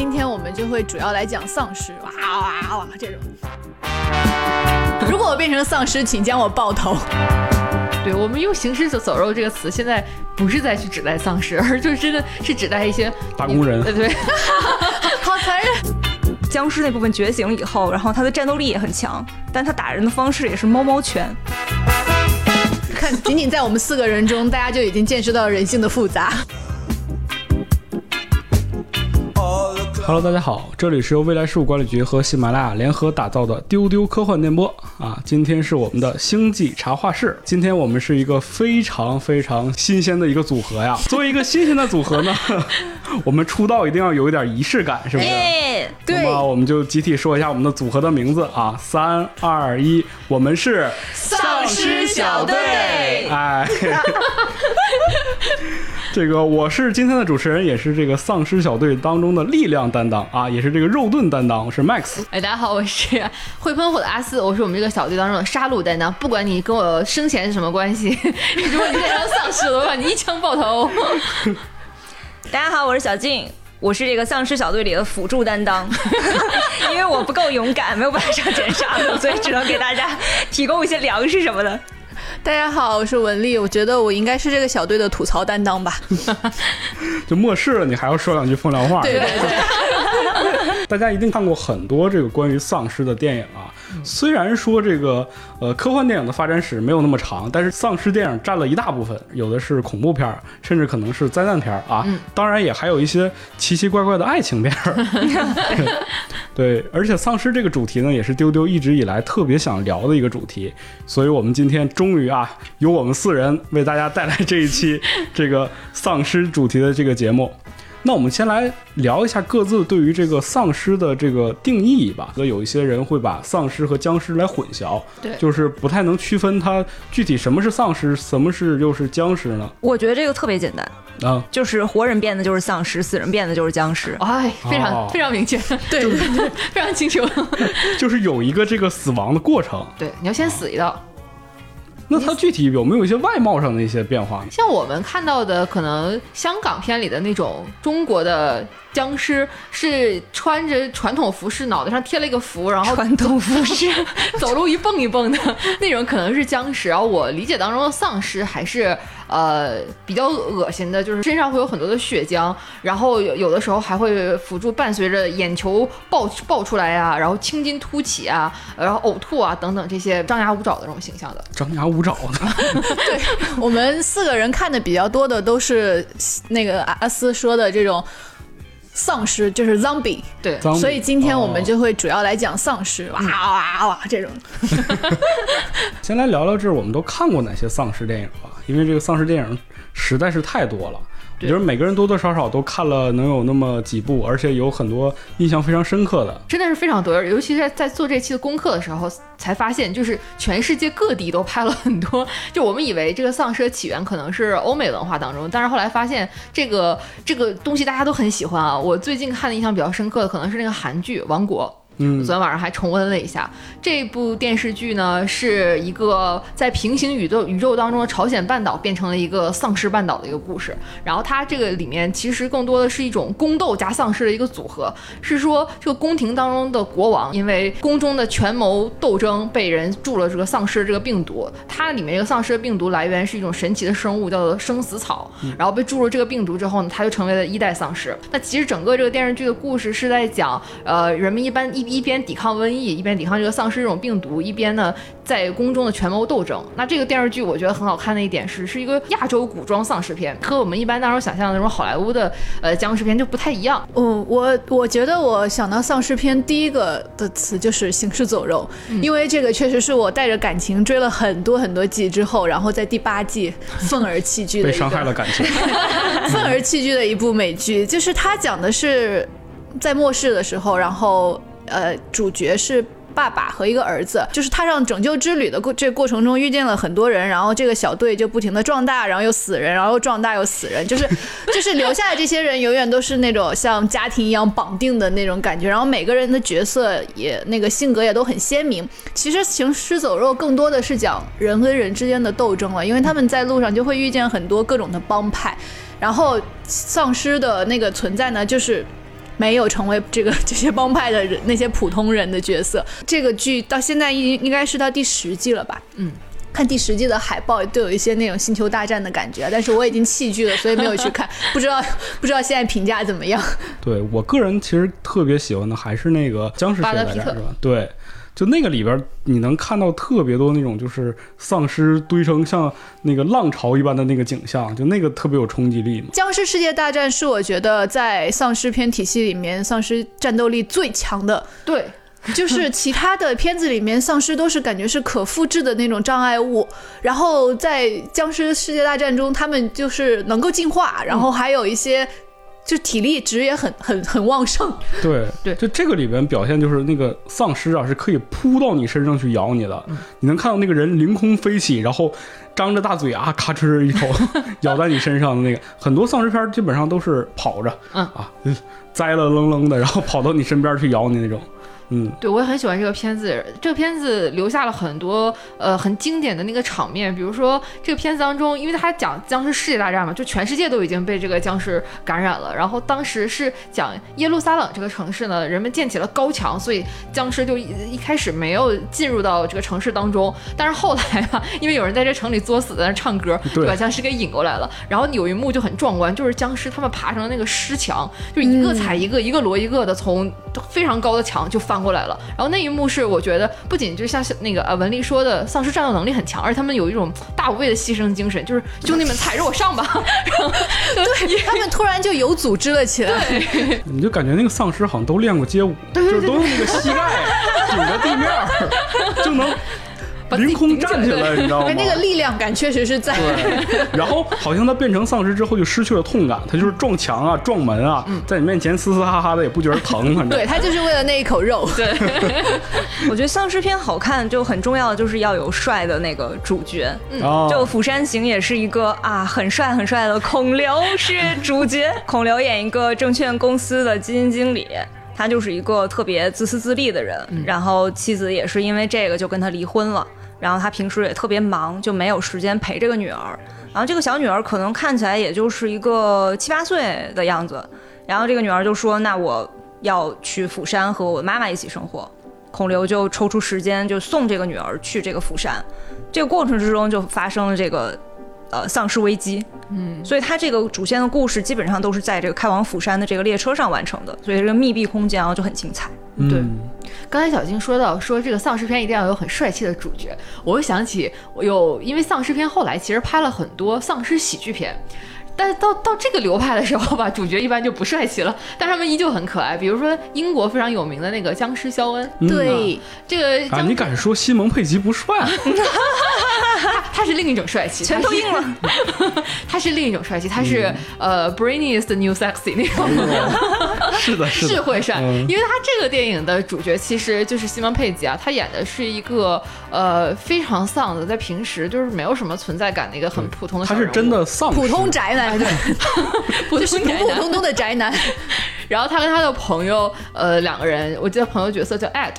今天我们就会主要来讲丧尸，哇哇哇这种。如果我变成丧尸，请将我爆头。对我们用“行尸走肉”这个词，现在不是再去指代丧尸，而就真的是指代一些打工人。对对，好残忍。僵尸那部分觉醒了以后，然后他的战斗力也很强，但他打人的方式也是猫猫拳。看，仅仅在我们四个人中，大家就已经见识到人性的复杂。Hello，大家好，这里是由未来事务管理局和喜马拉雅联合打造的丢丢科幻电波啊，今天是我们的星际茶话室。今天我们是一个非常非常新鲜的一个组合呀。作为一个新鲜的组合呢，我们出道一定要有一点仪式感，是不是？对。那么我们就集体说一下我们的组合的名字啊，三二一，我们是丧尸小队。哎。这个我是今天的主持人，也是这个丧尸小队当中的力量担当啊，也是这个肉盾担当，我是 Max。哎，大家好，我是会喷火的阿四，我是我们这个小队当中的杀戮担当。不管你跟我生前是什么关系，如果你变成丧尸了，我让你一枪爆头。大家好，我是小静，我是这个丧尸小队里的辅助担当，因为我不够勇敢，没有办法上前杀戮，所以只能给大家提供一些粮食什么的。大家好，我是文丽，我觉得我应该是这个小队的吐槽担当吧。就末世了，你还要说两句风凉话。对对对。大家一定看过很多这个关于丧尸的电影啊。虽然说这个呃科幻电影的发展史没有那么长，但是丧尸电影占了一大部分，有的是恐怖片，甚至可能是灾难片啊。当然也还有一些奇奇怪怪的爱情片。对，而且丧尸这个主题呢，也是丢丢一直以来特别想聊的一个主题，所以我们今天终于啊，由我们四人为大家带来这一期这个丧尸主题的这个节目。那我们先来聊一下各自对于这个丧尸的这个定义吧。那有一些人会把丧尸和僵尸来混淆，对，就是不太能区分它具体什么是丧尸，什么是又是僵尸呢？我觉得这个特别简单啊，就是活人变的就是丧尸，死人变的就是僵尸。哎，非常非常明确，对对对，非常清楚，就是有一个这个死亡的过程。对，你要先死一道。那它具体有没有一些外貌上的一些变化？像我们看到的，可能香港片里的那种中国的僵尸，是穿着传统服饰，脑袋上贴了一个符，然后传统服饰 走路一蹦一蹦的那种，可能是僵尸。然后我理解当中的丧尸还是。呃，比较恶心的，就是身上会有很多的血浆，然后有有的时候还会辅助伴随着眼球爆爆出来呀，然后青筋凸起啊，然后呕吐啊等等这些张牙舞爪的这种形象的。张牙舞爪的。对我们四个人看的比较多的都是那个阿斯说的这种丧尸，就是 zombie。对，所以今天我们就会主要来讲丧尸，哇哇哇这种。先来聊聊这，我们都看过哪些丧尸电影吧。因为这个丧尸电影实在是太多了，我觉得每个人多多少少都看了能有那么几部，而且有很多印象非常深刻的，真的是非常多。尤其是在做这期的功课的时候，才发现就是全世界各地都拍了很多。就我们以为这个丧尸的起源可能是欧美文化当中，但是后来发现这个这个东西大家都很喜欢啊。我最近看的印象比较深刻的可能是那个韩剧《王国》。嗯，昨天晚上还重温了一下这部电视剧呢，是一个在平行宇宙宇宙当中的朝鲜半岛变成了一个丧尸半岛的一个故事。然后它这个里面其实更多的是一种宫斗加丧尸的一个组合，是说这个宫廷当中的国王因为宫中的权谋斗争被人注了这个丧尸这个病毒，它里面这个丧尸的病毒来源是一种神奇的生物叫做生死草，然后被注入这个病毒之后呢，它就成为了一代丧尸。那其实整个这个电视剧的故事是在讲，呃，人们一般一。一边抵抗瘟疫，一边抵抗这个丧尸这种病毒，一边呢在宫中的权谋斗争。那这个电视剧我觉得很好看的一点是，是一个亚洲古装丧尸片，和我们一般当中想象的那种好莱坞的呃僵尸片就不太一样。嗯，我我觉得我想到丧尸片第一个的词就是行尸走肉，因为这个确实是我带着感情追了很多很多季之后，然后在第八季愤而弃剧的被伤害了感情，愤而弃剧的一部美剧，就是它讲的是在末世的时候，然后。呃，主角是爸爸和一个儿子，就是踏上拯救之旅的过这过程中遇见了很多人，然后这个小队就不停的壮大，然后又死人，然后又壮大又死人，就是 就是留下的这些人永远都是那种像家庭一样绑定的那种感觉，然后每个人的角色也那个性格也都很鲜明。其实行尸走肉更多的是讲人跟人之间的斗争了，因为他们在路上就会遇见很多各种的帮派，然后丧尸的那个存在呢，就是。没有成为这个这些帮派的人那些普通人的角色。这个剧到现在应应该是到第十季了吧？嗯。看第十季的海报都有一些那种星球大战的感觉，但是我已经弃剧了，所以没有去看，不知道不知道现在评价怎么样。对我个人其实特别喜欢的还是那个僵尸世界大战，巴德皮特是吧？对，就那个里边你能看到特别多那种就是丧尸堆成像那个浪潮一般的那个景象，就那个特别有冲击力嘛。僵尸世界大战是我觉得在丧尸片体系里面丧尸战斗力最强的。对，就是其他的片子里面，丧尸都是感觉是可复制的那种障碍物，然后在僵尸世界大战中，他们就是能够进化，然后还有一些就体力值也很很很旺盛。对 对就这个里边表现就是那个丧尸啊是可以扑到你身上去咬你的，你能看到那个人凌空飞起，然后张着大嘴啊，咔哧一口 咬在你身上的那个。很多丧尸片基本上都是跑着，嗯啊，栽了愣愣的，然后跑到你身边去咬你那种。嗯，对，我也很喜欢这个片子。这个片子留下了很多呃很经典的那个场面，比如说这个片子当中，因为它讲僵尸世界大战嘛，就全世界都已经被这个僵尸感染了。然后当时是讲耶路撒冷这个城市呢，人们建起了高墙，所以僵尸就一一开始没有进入到这个城市当中。但是后来吧，因为有人在这城里作死，在那唱歌，就对把僵尸给引过来了。然后有一幕就很壮观，就是僵尸他们爬上了那个尸墙，就一个踩一个，一个摞一个的从非常高的墙就翻过来了。然后那一幕是我觉得不仅就像那个呃文丽说的，丧尸战斗能力很强，而且他们有一种大无畏的牺牲精神，就是兄弟们踩着我上吧。然后对他们突然就有组织了起来。你就感觉那个丧尸好像都练过街舞，对对就是都用那个膝盖顶着地面，就能凌空站起来，你知道吗哎，？那个力量感确实是在。对，然后好像他变成丧尸之后就失去了痛感，他就是撞墙啊、撞门啊，在你面前嘶嘶哈哈的也不觉得疼，反正对他就是为了那一口肉。对，我觉得丧尸片好看就很重要的就是要有帅的那个主角。啊，就《釜山行》也是一个啊很帅很帅的孔刘是主角，孔刘演一个证券公司的基金经理。他就是一个特别自私自利的人，然后妻子也是因为这个就跟他离婚了，然后他平时也特别忙，就没有时间陪这个女儿。然后这个小女儿可能看起来也就是一个七八岁的样子，然后这个女儿就说：“那我要去釜山和我妈妈一起生活。”孔刘就抽出时间就送这个女儿去这个釜山，这个过程之中就发生了这个呃丧尸危机，嗯，所以它这个主线的故事基本上都是在这个开往釜山的这个列车上完成的，所以这个密闭空间啊就很精彩。对嗯刚才小金说到说这个丧尸片一定要有很帅气的主角，我又想起我有，因为丧尸片后来其实拍了很多丧尸喜剧片。但是到到这个流派的时候吧，主角一般就不帅气了，但他们依旧很可爱。比如说英国非常有名的那个僵尸肖恩，嗯对，这个啊，你敢说西蒙佩吉不帅？他他是另一种帅气，全都硬了，他是另一种帅气，他是、呃 Brainy is the new sexy 那种。是的，是的，是会帅，嗯。因为他这个电影的主角其实就是西蒙佩吉啊，他演的是一个呃非常丧的，在平时就是没有什么存在感的一个很普通的他是真的丧，普通宅男，对。就是普普通通的宅男。然后他跟他的朋友，呃，两个人，我记得朋友角色叫 Ed。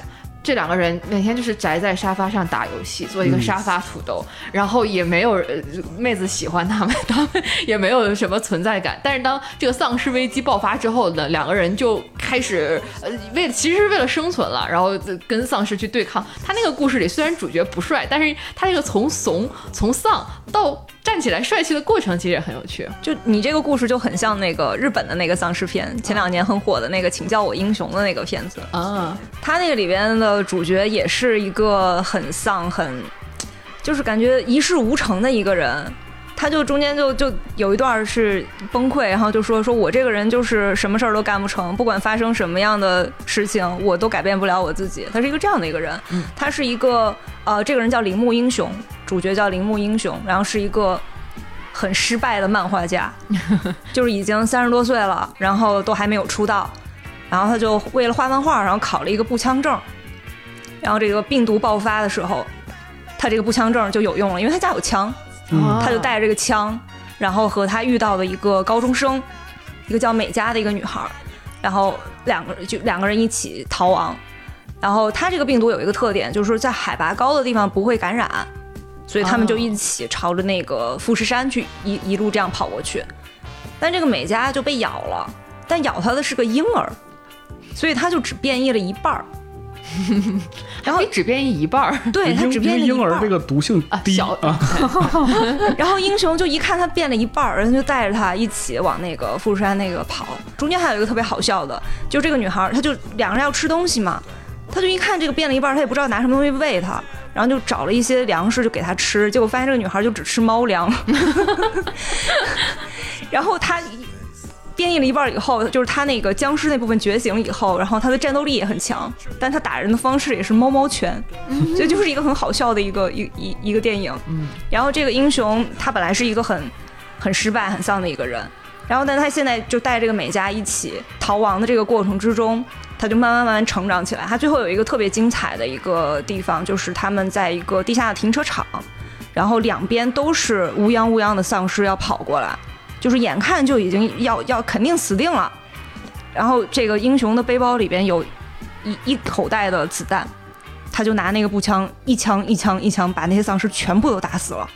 这两个人每天就是宅在沙发上打游戏，做一个沙发土豆，然后也没有、呃、妹子喜欢他们，他们也没有什么存在感。但是当这个丧尸危机爆发之后呢，两个人就开始呃为了其实是为了生存了，然后跟丧尸去对抗。他那个故事里虽然主角不帅，但是他这个从怂从丧到站起来帅气的过程其实也很有趣。就你这个故事就很像那个日本的那个丧尸片，前两年很火的那个《请叫我英雄》的那个片子，啊，他那个里边的主角也是一个很丧、很就是感觉一事无成的一个人。他就中间就就有一段是崩溃，然后就说说我这个人就是什么事儿都干不成，不管发生什么样的事情，我都改变不了我自己。他是一个这样的一个人，嗯。他是一个呃，这个人叫铃木英雄，主角叫铃木英雄，然后是一个很失败的漫画家，就是已经三十多岁了，然后都还没有出道，然后他就为了画漫画，然后考了一个步枪证，然后这个病毒爆发的时候，他这个步枪证就有用了，因为他家有枪，嗯他就带着这个枪，然后和他遇到的一个高中生，一个叫美嘉的一个女孩儿，然后两个就两个人一起逃亡。然后他这个病毒有一个特点，就是说在海拔高的地方不会感染，所以他们就一起朝着那个富士山去一一路这样跑过去。但这个美嘉就被咬了，但咬他的是个婴儿，所以他就只变异了一半儿。然后你只变异一半儿，对他只变婴儿这个毒性低小啊，然后英雄就一看他变了一半儿，人就带着他一起往那个富士山那个跑。中间还有一个特别好笑的，就这个女孩儿，她就两个人要吃东西嘛，她就一看这个变了一半儿，她也不知道拿什么东西喂她，然后就找了一些粮食就给她吃，结果发现这个女孩就只吃猫粮，然后她。变异了一半以后，就是他那个僵尸那部分觉醒以后，然后他的战斗力也很强，但他打人的方式也是猫猫拳，所以就是一个很好笑的一个一一一个电影。嗯，然后这个英雄他本来是一个很很失败、很丧的一个人，然后但他现在就带这个美嘉一起逃亡的这个过程之中，他就慢慢慢慢成长起来。他最后有一个特别精彩的一个地方，就是他们在一个地下的停车场，然后两边都是乌泱乌泱的丧尸要跑过来，就是眼看就已经要要肯定死定了。然后这个英雄的背包里边有一一口袋的子弹，他就拿那个步枪一枪一枪一枪把那些丧尸全部都打死了。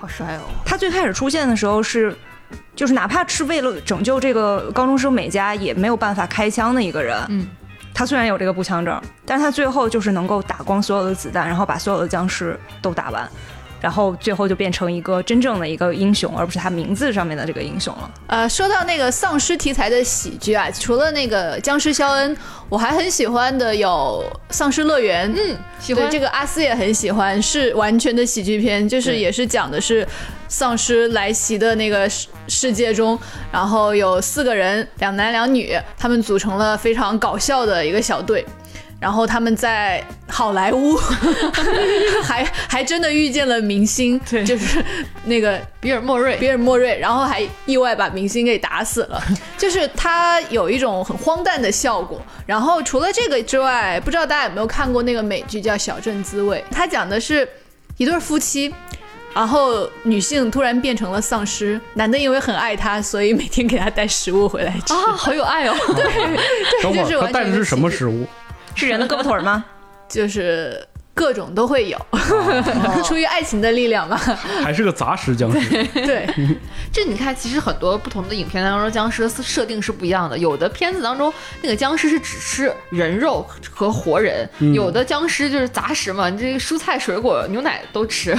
好帅哦！他最开始出现的时候是，就是哪怕是为了拯救这个高中生美嘉，也没有办法开枪的一个人。嗯，他虽然有这个步枪证，但是他最后就是能够打光所有的子弹，然后把所有的僵尸都打完，然后最后就变成一个真正的一个英雄，而不是他名字上面的这个英雄了。呃，说到那个丧尸题材的喜剧啊，除了那个僵尸肖恩，我还很喜欢的有《丧尸乐园》。嗯，喜欢对这个阿斯也很喜欢，是完全的喜剧片，就是也是讲的是丧尸来袭的那个世世界中，然后有四个人，两男两女，他们组成了非常搞笑的一个小队。然后他们在好莱坞 还还真的遇见了明星，对就是那个比尔莫瑞，比尔莫瑞，然后还意外把明星给打死了，就是他有一种很荒诞的效果。然后除了这个之外，不知道大家有没有看过那个美剧叫《小镇滋味》，它讲的是一对夫妻。然后女性突然变成了丧尸，男的因为很爱她，所以每天给她带食物回来吃。啊，好有爱哦！等会就是儿他完全带的是什么食物？是人的胳膊腿吗？就是各种都会有，出于爱情的力量嘛。还是个杂食僵尸？对，这你看，其实很多不同的影片当中，僵尸的设定是不一样的。有的片子当中，那个僵尸是只吃人肉和活人；嗯有的僵尸就是杂食嘛，你这个蔬菜、水果、牛奶都吃；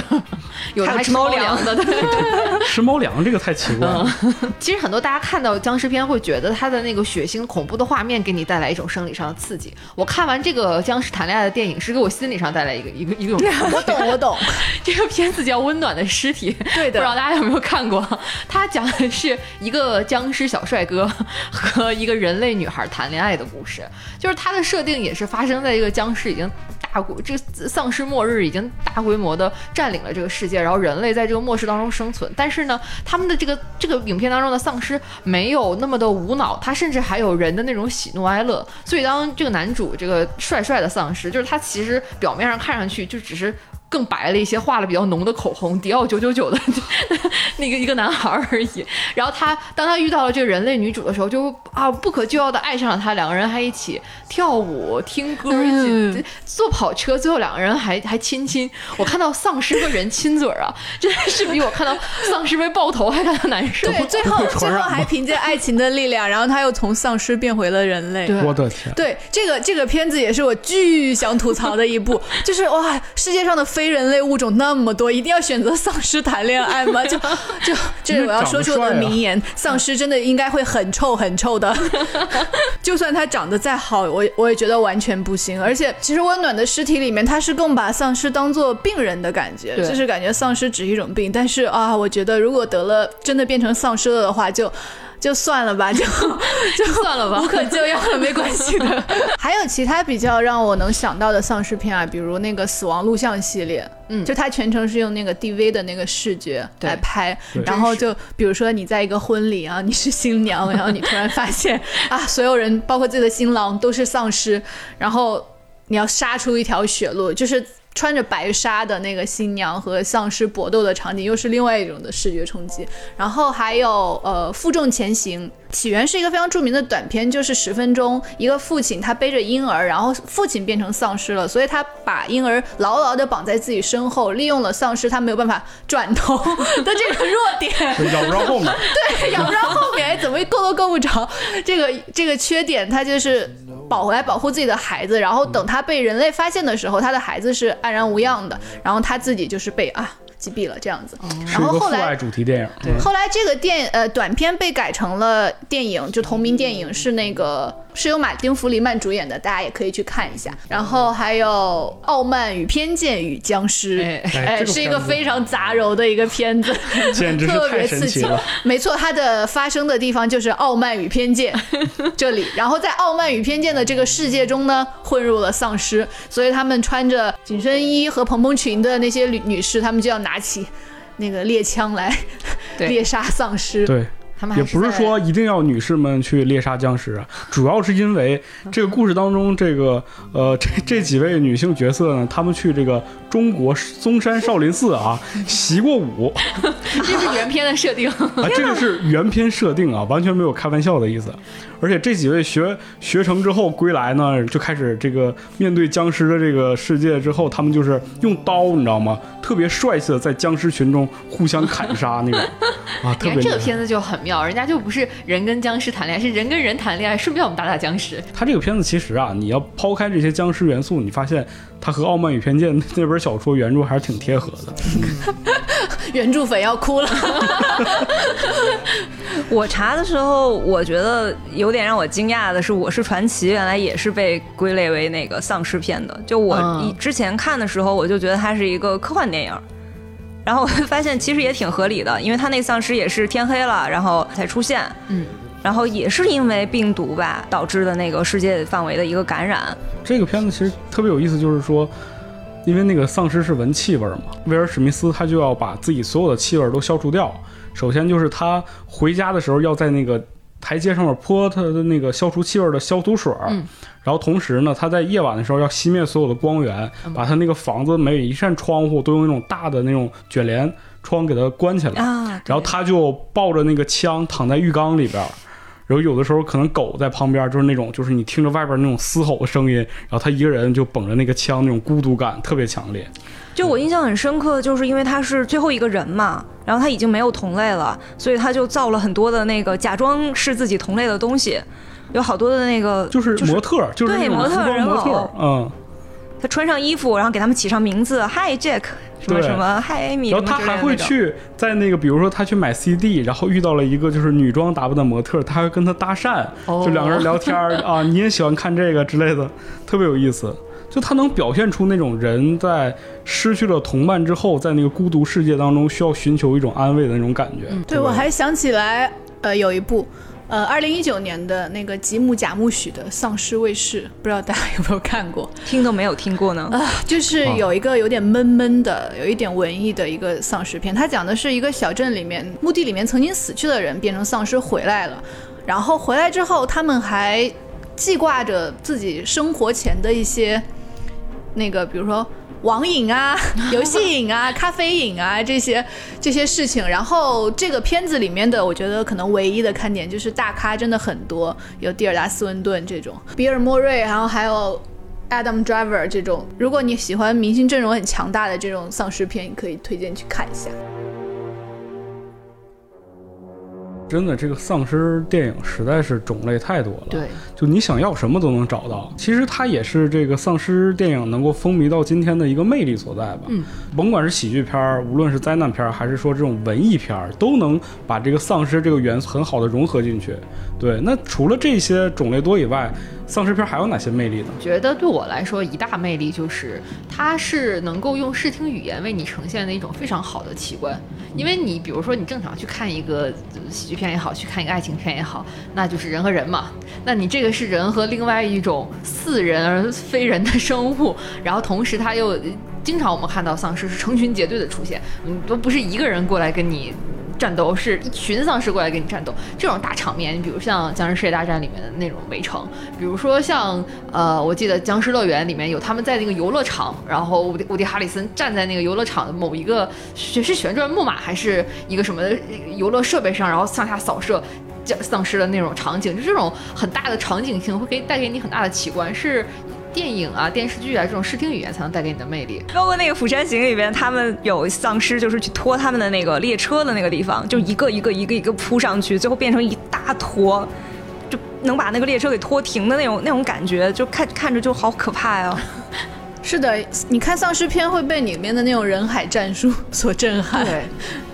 有的还吃猫粮粮的。对，吃猫粮这个太奇怪了。其实很多大家看到僵尸片会觉得它的那个血腥恐怖的画面给你带来一种生理上的刺激。我看完这个僵尸谈恋爱的电影，是给我心理上带来一个一个一种 我懂，我懂。这个片子叫《温暖的尸体》，对的不知道大家有没有看过？它讲的是一个僵尸小帅哥和一个人类女孩谈恋爱的故事，就是它的设定也是发生在一个僵尸已经大规，这个丧尸末日已经大规模的占领了这个世界，然后人类在这个末世当中生存。但是呢，他们的这个这个影片当中的丧尸没有那么的无脑，他甚至还有人的那种喜怒哀乐。所以当这个男主这个帅帅的丧尸，就是他其实表面上看上去就只是。更白了一些，画了比较浓的口红，迪奥九九九的 那个一个男孩而已。然后他当他遇到了这个人类女主的时候，就啊不可救药的爱上了她，两个人还一起跳舞、听歌，一起坐跑车，最后两个人还还亲亲。我看到丧尸和人亲嘴儿啊，真的是比我看到丧尸被爆头还感到难受。对，最后最后还凭借爱情的力量，然后他又从丧尸变回了人类。我的天！对，这个这个片子也是我巨想吐槽的一部，就是哇，世界上的非人类物种那么多，一定要选择丧尸谈恋爱吗？就就这是我要说出我的名言，丧尸真的应该会很臭很臭的，就算他长得再好，我我也觉得完全不行。而且其实温暖的尸体里面，他是更把丧尸当做病人的感觉，就是感觉丧尸只是一种病。但是啊，我觉得如果得了真的变成丧尸了的话，就。就算了吧，就 就算了吧无可救药了，没关系的。还有其他比较让我能想到的丧尸片啊，比如那个《死亡录像》系列，嗯就它全程是用那个 DV 的那个视觉来拍，然后就比如说你在一个婚礼啊，你是新娘，然后你突然发现 啊，所有人包括自己的新郎都是丧尸，然后你要杀出一条血路，就是。穿着白纱的那个新娘和丧尸搏斗的场景，又是另外一种的视觉冲击。然后还有呃《负重前行》，起源是一个非常著名的短片，就是十分钟，一个父亲他背着婴儿，然后父亲变成丧尸了，所以他把婴儿牢牢地绑在自己身后，利用了丧尸他没有办法转头 的这个弱点。咬不着后面，对，咬不着后面，怎么够都够不着。这个这个缺点，他就是保回来保护自己的孩子，然后等他被人类发现的时候，他的孩子是安然无恙的，然后他自己就是被啊击毙了这样子。然后后来主题电影。嗯后来这个电呃短片被改成了电影，就同名电影是那个是由马丁·弗里曼主演的，大家也可以去看一下。然后还有《傲慢与偏见与僵尸》哎哎这个是一个非常杂糅的一个片子，简直是 特太别刺激了。没错，它的发生的地方就是傲慢与偏见 这里，然后在傲慢与偏见的这个世界中呢，混入了丧尸，所以他们穿着紧身衣和蓬蓬裙的那些女女士，她们就要拿起那个猎枪来猎杀丧尸。对，他们也不是说一定要女士们去猎杀僵尸啊，主要是因为这个故事当中，这个呃这这几位女性角色呢，她们去这个中国嵩山少林寺啊习过武 这是原片的设定。啊，这个是原片设定啊，完全没有开玩笑的意思。而且这几位学学成之后归来呢，就开始这个面对僵尸的这个世界之后，他们就是用刀，你知道吗？特别帅气的在僵尸群中互相砍杀那种 啊，特别这个片子就很妙，人家就不是人跟僵尸谈恋爱，是人跟人谈恋爱，顺便我们打打僵尸。他这个片子其实啊，你要抛开这些僵尸元素，你发现它和《傲慢与偏见》那本小说原著还是挺贴合的。原著粉要哭了。我查的时候，我觉得有点让我惊讶的是，《我是传奇》原来也是被归类为那个丧尸片的。就我之前看的时候，我就觉得它是一个科幻电影。然后我发现其实也挺合理的，因为他那丧尸也是天黑了，然后才出现，嗯，然后也是因为病毒吧导致的那个世界范围的一个感染。这个片子其实特别有意思，就是说，因为那个丧尸是闻气味儿嘛，威尔史密斯他就要把自己所有的气味儿都消除掉。首先就是他回家的时候要在那个台阶上面泼他的那个消除气味的消毒水然后同时呢，他在夜晚的时候要熄灭所有的光源，把他那个房子每一扇窗户都用那种大的那种卷帘窗给它关起来。啊，然后他就抱着那个枪躺在浴缸里边儿，然后有的时候可能狗在旁边，就是那种就是你听着外边那种嘶吼的声音，然后他一个人就绷着那个枪，那种孤独感特别强烈。就我印象很深刻，就是因为他是最后一个人嘛，然后他已经没有同类了，所以他就造了很多的那个假装是自己同类的东西，有好多的那个就是模特，就是对模特人偶，嗯。他穿上衣服，然后给他们起上名字，Hi Jack，什么什么 Hi Amy，然后他还会去在那个，比如说他去买 CD，然后遇到了一个就是女装打扮的模特，他还会跟他搭讪，哦就两个人聊天儿啊，你也喜欢看这个之类的，特别有意思。就他能表现出那种人在失去了同伴之后，在那个孤独世界当中需要寻求一种安慰的那种感觉。对，我还想起来，呃，有一部，呃，二零一九年的那个吉姆贾木许的《丧尸卫士》，不知道大家 有没有看过？听都没有听过呢。啊，就是有一个有点闷闷的，有一点文艺的一个丧尸片。它讲的是一个小镇里面墓地里面曾经死去的人变成丧尸回来了，然后回来之后，他们还记挂着自己生活前的一些那个，比如说。网瘾啊，游戏瘾啊，咖啡瘾啊，这些这些事情。然后这个片子里面的，我觉得可能唯一的看点就是大咖真的很多，有蒂尔达斯温顿这种，比尔莫瑞，然后还有 Adam Driver 这种，如果你喜欢明星阵容很强大的这种丧尸片，你可以推荐去看一下。真的，这个丧尸电影实在是种类太多了。对，就你想要什么都能找到。其实它也是这个丧尸电影能够风靡到今天的一个魅力所在吧。嗯，甭管是喜剧片儿，无论是灾难片儿，还是说这种文艺片儿，都能把这个丧尸这个元素很好的融合进去。对，那除了这些种类多以外，丧尸片还有哪些魅力呢？觉得对我来说一大魅力就是它是能够用视听语言为你呈现的一种非常好的奇观。因为你比如说你正常去看一个呃喜剧片片也好，去看一个爱情片也好，那就是人和人嘛。那你这个是人和另外一种似人而非人的生物，然后同时他又经常我们看到丧尸是成群结队的出现，嗯，都不是一个人过来跟你。战斗，是一群丧尸过来跟你战斗，这种大场面，你比如像《僵尸世界大战》里面的那种围城，比如说像呃，我记得《僵尸乐园》里面有他们在那个游乐场，然后伍迪伍迪哈里森站在那个游乐场的某一个是是旋转木马还是一个什么游乐设备上，然后向下扫射。僵丧尸的那种场景，就这种很大的场景性，会给带给你很大的奇观，是电影啊、电视剧啊这种视听语言才能带给你的魅力。包括那个《釜山行》里边，他们有丧尸，就是去拖他们的那个列车的那个地方，就一个一个一个一个扑上去，最后变成一大坨，就能把那个列车给拖停的那种那种感觉，就看看着就好可怕呀。是的，你看丧尸片会被里面的那种人海战术所震撼。对，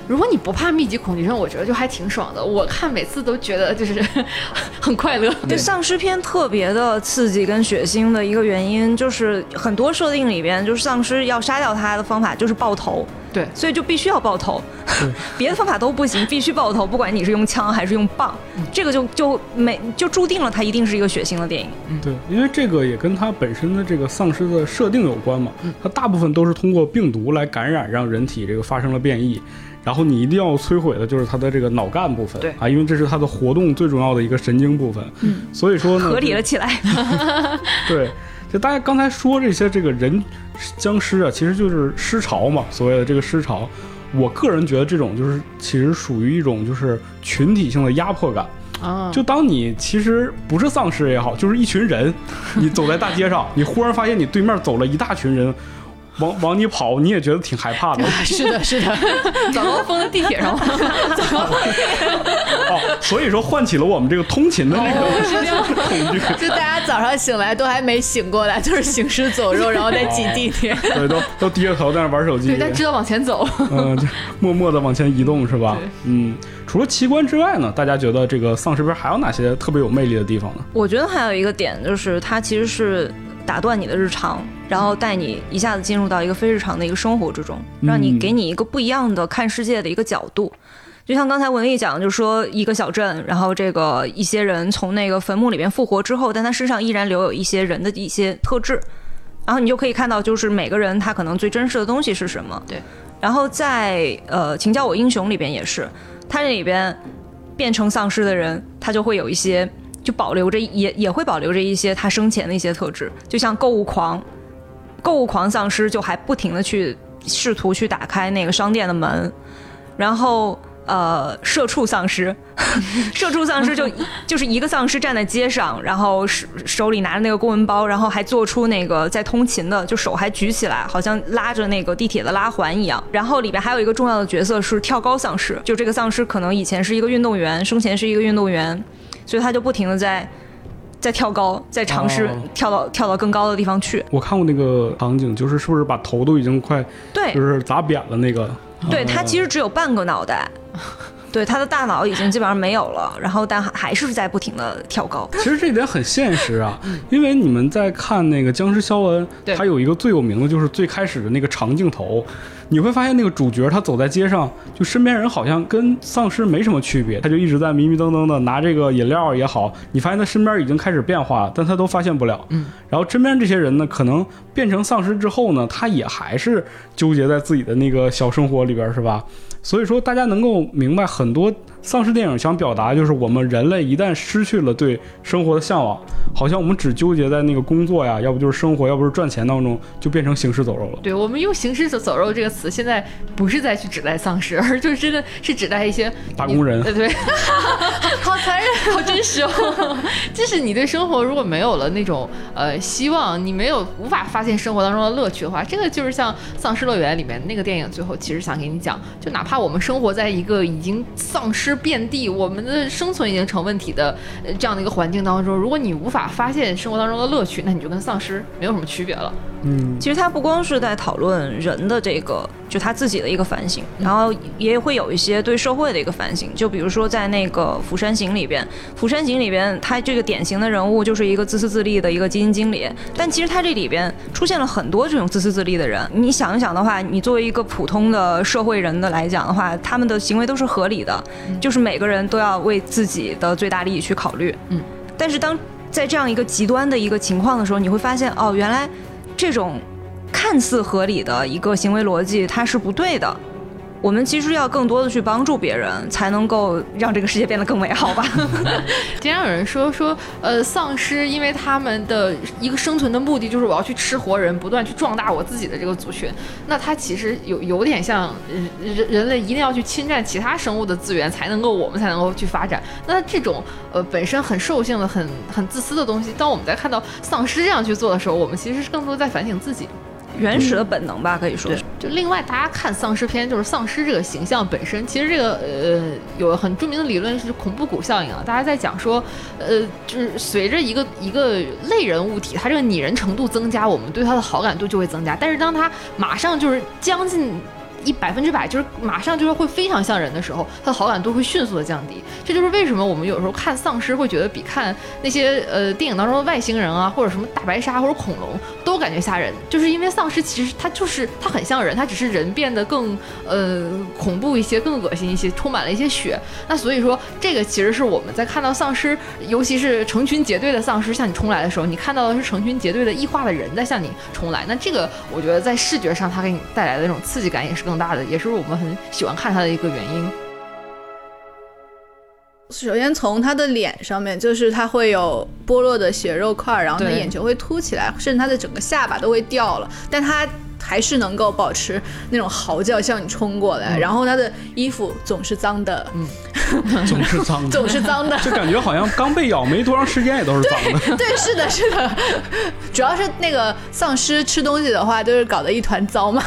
如果你不怕密集恐惧症，我觉得就还挺爽的。我看每次都觉得就是 很快乐。对，丧尸片特别的刺激跟血腥的一个原因，就是很多设定里边，就是丧尸要杀掉他的方法就是爆头。对，所以就必须要爆头，别的方法都不行，必须爆头，不管你是用枪还是用棒，这个就就没就注定了它一定是一个血腥的电影。对，因为这个也跟它本身的这个丧尸的设定有关嘛，它大部分都是通过病毒来感染，让人体这个发生了变异，然后你一定要摧毁的就是它的这个脑干部分，对啊，因为这是它的活动最重要的一个神经部分，嗯，所以说呢，合理了起来。对，就大家刚才说这些这个人僵尸啊，其实就是尸潮嘛，所谓的这个尸潮。我个人觉得这种就是其实属于一种就是群体性的压迫感。啊，就当你其实不是丧尸也好，就是一群人，你走在大街上，你忽然发现你对面走了一大群人。往往你跑，你也觉得挺害怕的。是的，是的，早高峰的地铁上吗？哦，所以说唤起了我们这个通勤的这个恐惧。就大家早上醒来都还没醒过来，就是行尸走肉，然后再挤地铁。对，都都低着头在那玩手机。对，但知道往前走。嗯，就默默的往前移动是吧？嗯，除了奇观之外呢，大家觉得这个丧尸片还有哪些特别有魅力的地方呢？我觉得还有一个点就是它其实是打断你的日常，然后带你一下子进入到一个非日常的一个生活之中，让你给你一个不一样的看世界的一个角度。就像刚才文艺讲，就是说一个小镇，然后这个一些人从那个坟墓里面复活之后，但他身上依然留有一些人的一些特质，然后你就可以看到，就是每个人他可能最真实的东西是什么。对。然后在呃《请叫我英雄》里边也是，他这里边变成丧尸的人，他就会有一些。就保留着，也也会保留着一些他生前的一些特质，就像购物狂，购物狂丧尸就还不停的去试图去打开那个商店的门，然后呃，社畜丧尸，社畜丧尸就 就是一个丧尸站在街上，然后手手里拿着那个公文包，然后还做出那个在通勤的，就手还举起来，好像拉着那个地铁的拉环一样。然后里边还有一个重要的角色是跳高丧尸，就这个丧尸可能以前是一个运动员，生前是一个运动员。所以他就不停的在在跳高，再尝试跳到跳到更高的地方去。我看过那个场景，就是是不是把头都已经快对，就是砸扁了那个。对他其实只有半个脑袋，对他的大脑已经基本上没有了，然后但还是在不停的跳高。其实这一点很现实啊，因为你们在看那个《僵尸肖恩》，他有一个最有名的就是最开始的那个长镜头。你会发现那个主角他走在街上，就身边人好像跟丧尸没什么区别，他就一直在迷迷瞪瞪的拿这个饮料也好，你发现他身边已经开始变化了，但他都发现不了。嗯，然后身边这些人呢，可能变成丧尸之后呢，他也还是纠结在自己的那个小生活里边，是吧？所以说大家能够明白很多丧尸电影想表达，就是我们人类一旦失去了对生活的向往，好像我们只纠结在那个工作呀，要不就是生活，要不是赚钱当中，就变成行尸走肉了。对我们用行尸走走肉这个词，现在不是在去指代丧尸，而就是真的是指代一些打工人。对对，好残忍，好真实哦。就是你对生活如果没有了那种呃希望，你没有无法发现生活当中的乐趣的话，这个就是像《丧尸乐园》里面那个电影，最后其实想给你讲，就哪怕我们生活在一个已经丧尸遍地，我们的生存已经成问题的这样的一个环境当中，如果你无法发现生活当中的乐趣，那你就跟丧尸没有什么区别了。嗯，其实他不光是在讨论人的这个，就他自己的一个反省，然后也会有一些对社会的一个反省。就比如说在那个《釜山行》里边，《釜山行》里边他这个典型的人物就是一个自私自利的一个基金经理，但其实他这里边出现了很多这种自私自利的人。你想一想的话，你作为一个普通的社会人的来讲的话，他们的行为都是合理的，就是每个人都要为自己的最大利益去考虑。嗯，但是当在这样一个极端的一个情况的时候，你会发现哦，原来。这种看似合理的一个行为逻辑，它是不对的。我们其实要更多的去帮助别人，才能够让这个世界变得更美好吧。经常有人说说，呃，丧尸因为他们的一个生存的目的就是我要去吃活人，不断去壮大我自己的这个族群。那它其实有有点像人人类一定要去侵占其他生物的资源，才能够我们才能够去发展。那这种呃本身很兽性的、很很自私的东西，当我们在看到丧尸这样去做的时候，我们其实是更多在反省自己。原始的本能吧，可以说。就另外，大家看丧尸片，就是丧尸这个形象本身，其实这个呃有很著名的理论是恐怖谷效应啊。大家在讲说，呃，就是随着一个一个类人物体，它这个拟人程度增加，我们对它的好感度就会增加。但是当它马上就是将近。一百分之百就是马上就是会非常像人的时候，他的好感度会迅速的降低。这就是为什么我们有时候看丧尸会觉得比看那些呃电影当中的外星人啊，或者什么大白鲨或者恐龙都感觉吓人，就是因为丧尸其实它就是它很像人，它只是人变得更呃恐怖一些，更恶心一些，充满了一些血。那所以说这个其实是我们在看到丧尸，尤其是成群结队的丧尸向你冲来的时候，你看到的是成群结队的异化的人在向你冲来。那这个我觉得在视觉上它给你带来的那种刺激感也是更大的，也是我们很喜欢看他的一个原因。首先从他的脸上面，就是他会有剥落的血肉块，然后他对眼球会凸起来，甚至他的整个下巴都会掉了，但他还是能够保持那种嚎叫向你冲过来，然后他的衣服总是脏的，嗯。总是脏的，总是脏的。就感觉好像刚被咬没多长时间也都是脏的。对，是的，是的，主要是那个丧尸吃东西的话，都是搞得一团糟嘛，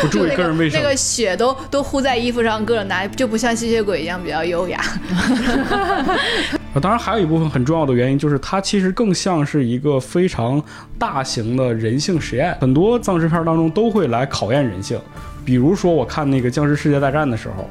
不注意个人卫生。那个血都都糊在衣服上，各种拿，就不像吸血鬼一样比较优雅。啊，当然还有一部分很重要的原因就是它其实更像是一个非常大型的人性实验，很多丧尸片当中都会来考验人性。比如说我看那个《僵尸世界大战》的时候，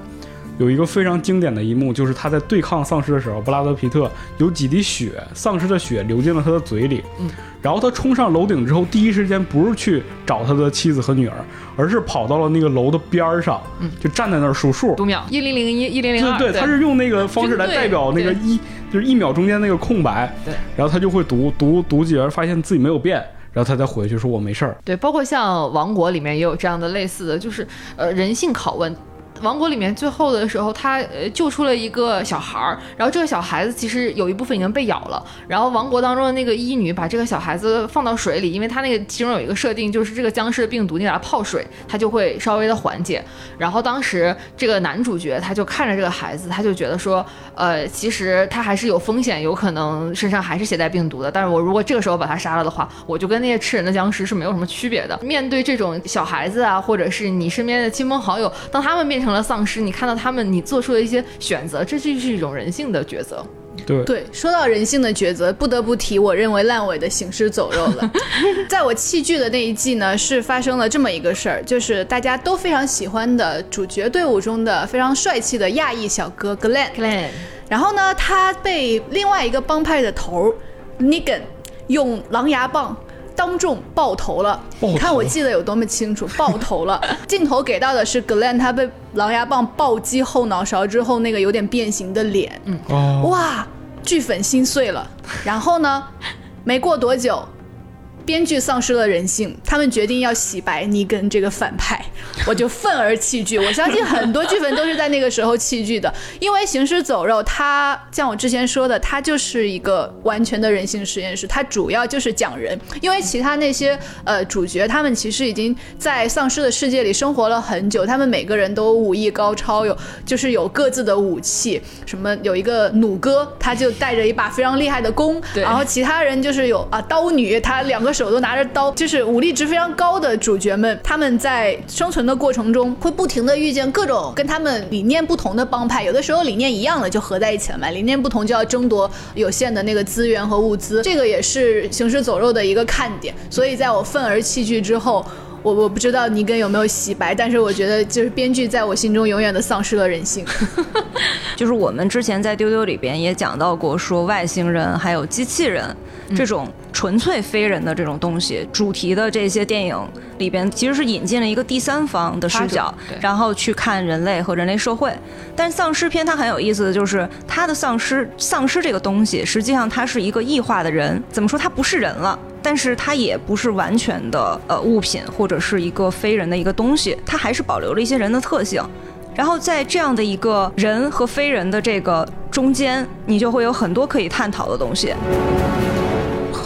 有一个非常经典的一幕，就是他在对抗丧尸的时候，布拉德皮特有几滴血，丧尸的血流进了他的嘴里，嗯，然后他冲上楼顶之后，第一时间不是去找他的妻子和女儿，而是跑到了那个楼的边儿上，嗯，就站在那儿数数，读秒一零零一一零零二，对对，他是用那个方式来代表那个一，就是一秒中间那个空白。对，然后他就会读读读几人，发现自己没有变，然后他再回去说我没事儿。对，包括像《王国》里面也有这样的类似的，就是呃人性拷问。王国里面最后的时候，他呃救出了一个小孩儿，然后这个小孩子其实有一部分已经被咬了，然后王国当中的那个医女把这个小孩子放到水里，因为他那个其中有一个设定，就是这个僵尸的病毒你给它泡水，它就会稍微的缓解。然后当时这个男主角他就看着这个孩子，他就觉得说，呃，其实他还是有风险，有可能身上还是携带病毒的。但是我如果这个时候把他杀了的话，我就跟那些吃人的僵尸是没有什么区别的。面对这种小孩子啊，或者是你身边的亲朋好友，当他们变成了丧尸，你看到他们你做出了一些选择，这就是一种人性的抉择。对，对，说到人性的抉择，不得不提我认为烂尾的《行尸走肉》了。在我弃剧的那一季呢，是发生了这么一个事儿，就是大家都非常喜欢的主角队伍中的非常帅气的亚裔小哥 Glenn，Glenn，然后呢，他被另外一个帮派的头儿 Negan 用狼牙棒。当众爆头了，头？你看我记得有多么清楚，爆头了。镜头给到的是 Glenn 他被狼牙棒暴击后脑勺之后那个有点变形的脸，嗯，哇，剧粉心碎了。然后呢，没过多久，编剧丧失了人性，他们决定要洗白尼根这个反派，我就愤而弃剧。我相信很多剧粉都是在那个时候弃剧的，因为《行尸走肉》它像我之前说的，它就是一个完全的人性实验室，它主要就是讲人。因为其他那些呃主角，他们其实已经在丧尸的世界里生活了很久，他们每个人都武艺高超，有就是有各自的武器，什么有一个弩哥，他就带着一把非常厉害的弓，然后其他人就是有啊刀女，他两个手都拿着刀，就是武力值非常高的主角们，他们在生存的过程中会不停的遇见各种跟他们理念不同的帮派，有的时候理念一样了就合在一起了嘛，理念不同就要争夺有限的那个资源和物资，这个也是《行尸走肉》的一个看点。所以在我愤而弃剧之后。我我不知道尼根有没有洗白，但是我觉得就是编剧在我心中永远的丧失了人性。就是我们之前在丢丢里边也讲到过，说外星人还有机器人这种纯粹非人的这种东西，主题的这些电影里边，其实是引进了一个第三方的视角然后去看人类和人类社会。但丧尸片它很有意思的就是，它的丧尸丧尸这个东西，实际上它是一个异化的人，怎么说它不是人了？但是它也不是完全的呃物品或者是一个非人的一个东西，它还是保留了一些人的特性。然后在这样的一个人和非人的这个中间，你就会有很多可以探讨的东西。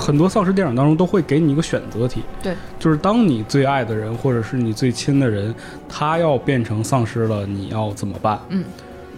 很多丧尸电影当中都会给你一个选择题，对，就是当你最爱的人或者是你最亲的人，他要变成丧尸了，你要怎么办？嗯，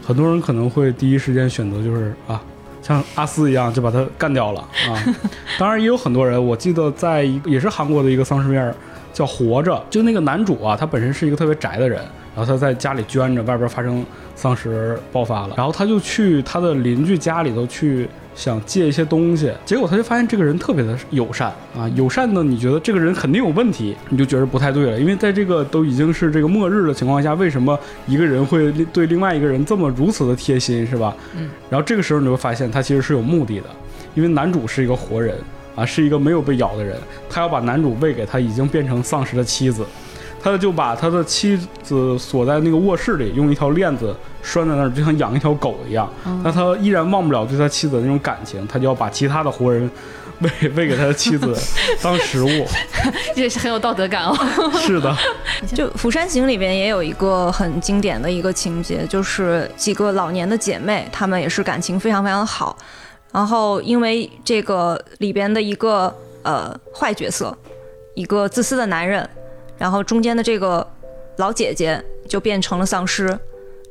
很多人可能会第一时间选择就是啊，像阿斯一样就把他干掉了啊。当然也有很多人，我记得在一个也是韩国的一个丧尸片叫《活着》，就那个男主啊，他本身是一个特别宅的人，然后他在家里捐着，外边发生丧尸爆发了，然后他就去他的邻居家里头去。想借一些东西，结果他就发现这个人特别的友善啊，友善呢你觉得这个人肯定有问题，你就觉得不太对了，因为在这个都已经是这个末日的情况下，为什么一个人会对另外一个人这么如此的贴心，是吧？嗯。然后这个时候你会发现他其实是有目的的，因为男主是一个活人啊，是一个没有被咬的人，他要把男主喂给他已经变成丧尸的妻子。他就把他的妻子锁在那个卧室里，用一条链子拴在那儿，就像养一条狗一样。那他依然忘不了对他妻子的那种感情，他就要把其他的活人 喂喂给他的妻子当食物。这是很有道德感哦。是的，就《釜山行》里边也有一个很经典的一个情节，就是几个老年的姐妹，她们也是感情非常非常好。然后因为这个里边的一个呃坏角色，一个自私的男人。然后中间的这个老姐姐就变成了丧尸，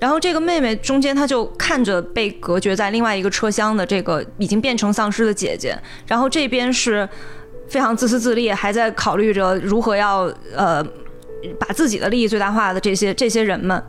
然后这个妹妹中间她就看着被隔绝在另外一个车厢的这个已经变成丧尸的姐姐，然后这边是非常自私自利，还在考虑着如何要呃把自己的利益最大化的这些这些人们，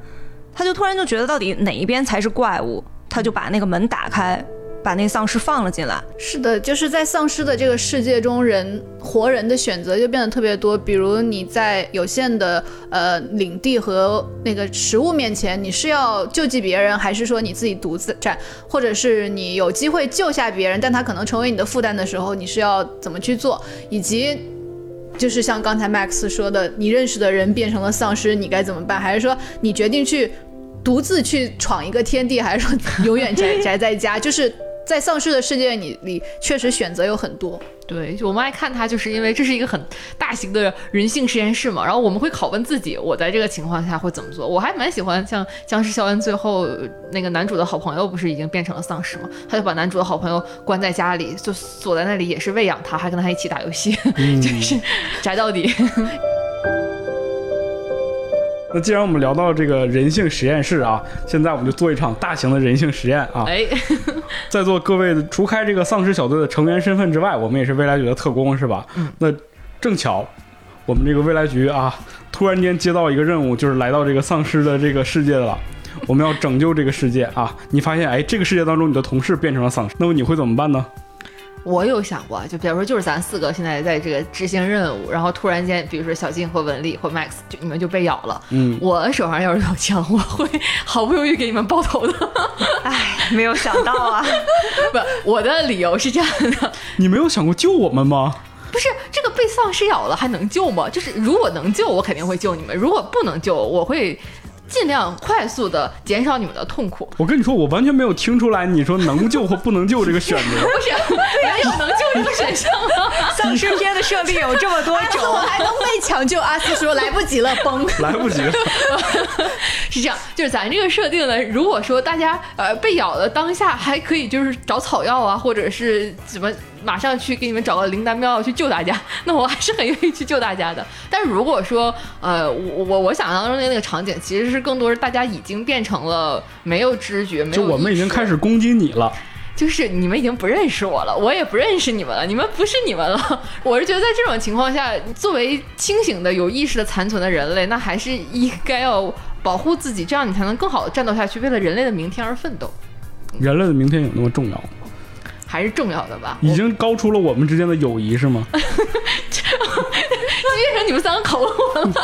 她就突然就觉得到底哪一边才是怪物，她就把那个门打开。把那丧尸放了进来。是的，就是在丧尸的这个世界中，人活人的选择就变得特别多。比如你在有限的呃领地和那个食物面前，你是要救济别人，还是说你自己独自战？或者是你有机会救下别人，但他可能成为你的负担的时候，你是要怎么去做？以及就是像刚才 Max 说的，你认识的人变成了丧尸，你该怎么办？还是说你 决定去独自去闯一个天地，还是说永远宅宅在家？就是。在丧尸的世界里，里确实选择有很多。对，我们爱看它，就是因为这是一个很大型的人性实验室嘛。然后我们会拷问自己，我在这个情况下会怎么做？我还蛮喜欢像《僵尸肖恩》最后那个男主的好朋友不是已经变成了丧尸吗？他就把男主的好朋友关在家里，就锁在那里，也是喂养他，还跟他一起打游戏，就是宅到底。那既然我们聊到这个人性实验室啊，现在我们就做一场大型的人性实验啊！哎 在座各位除开这个丧尸小队的成员身份之外，我们也是未来局的特工，是吧？嗯。那正巧，我们这个未来局啊，突然间接到一个任务，就是来到这个丧尸的这个世界了，我们要拯救这个世界啊！你发现，哎，这个世界当中你的同事变成了丧尸，那么你会怎么办呢？我有想过，就比如说，就是咱四个现在在这个执行任务，然后突然间，比如说小静或文丽或 Max，就你们就被咬了。嗯，我手上要是有枪，我会毫不犹豫给你们爆头的。哎，没有想到啊！不，我的理由是这样的：你没有想过救我们吗？不是，这个被丧尸咬了还能救吗？就是如果能救，我肯定会救你们；如果不能救，我会。尽量快速的减少你们的痛苦。我跟你说，我完全没有听出来你说能救或不能救这个选择。不是，没有能救这个选项啊！丧尸片的设定有这么多种，我还能被抢救？阿斯说来不及了，崩，来不及了。是这样，就是咱这个设定呢，如果说大家呃被咬的当下还可以，就是找草药啊，或者是怎么。马上去给你们找个灵丹妙药去救大家，那我还是很愿意去救大家的。但是如果说，呃，我我我想象中的那个场景，其实是更多是大家已经变成了没有知觉，没有就我们已经开始攻击你了，就是你们已经不认识我了，我也不认识你们了，你们不是你们了。我是觉得在这种情况下，作为清醒的有意识的残存的人类，那还是应该要保护自己，这样你才能更好的战斗下去，为了人类的明天而奋斗。人类的明天有那么重要吗？还是重要的吧，已经高出了我们之间的友谊是吗？就变成你们三个口了。